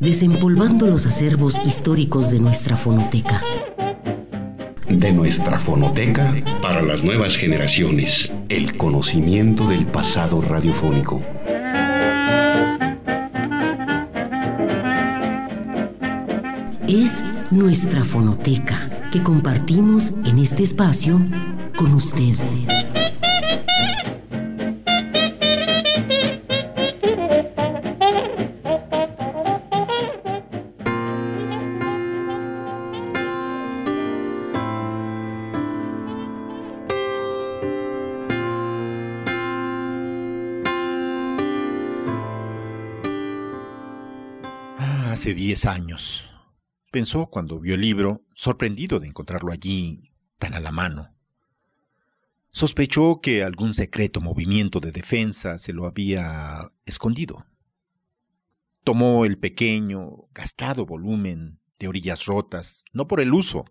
desempolvando los acervos históricos de nuestra fonoteca. De nuestra fonoteca para las nuevas generaciones. El conocimiento del pasado radiofónico. Es nuestra fonoteca que compartimos en este espacio con usted. Hace diez años, pensó cuando vio el libro, sorprendido de encontrarlo allí tan a la mano. Sospechó que algún secreto movimiento de defensa se lo había escondido. Tomó el pequeño, gastado volumen de orillas rotas, no por el uso,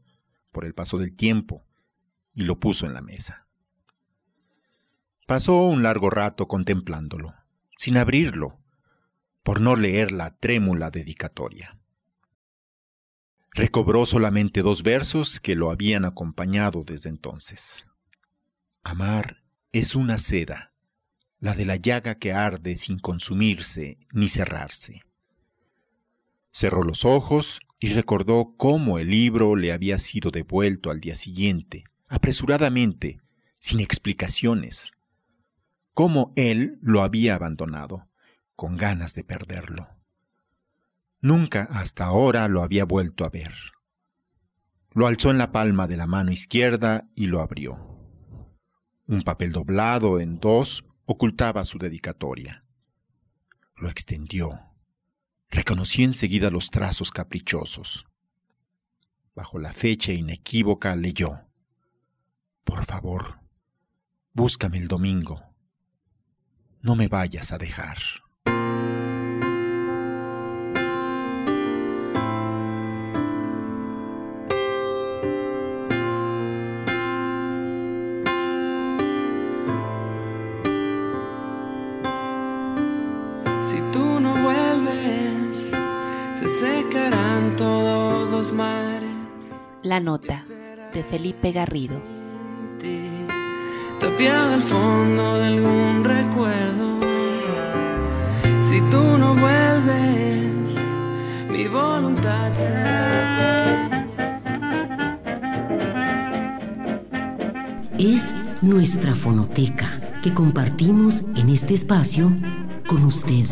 por el paso del tiempo, y lo puso en la mesa. Pasó un largo rato contemplándolo, sin abrirlo, por no leer la trémula dedicatoria. Recobró solamente dos versos que lo habían acompañado desde entonces. Amar es una seda, la de la llaga que arde sin consumirse ni cerrarse. Cerró los ojos y recordó cómo el libro le había sido devuelto al día siguiente, apresuradamente, sin explicaciones, cómo él lo había abandonado con ganas de perderlo. Nunca hasta ahora lo había vuelto a ver. Lo alzó en la palma de la mano izquierda y lo abrió. Un papel doblado en dos ocultaba su dedicatoria. Lo extendió. Reconocí enseguida los trazos caprichosos. Bajo la fecha inequívoca leyó. Por favor, búscame el domingo. No me vayas a dejar. La nota de Felipe Garrido. Tapiada al fondo de algún recuerdo. Si tú no vuelves, mi voluntad será pequeña. Es nuestra fonoteca que compartimos en este espacio con usted.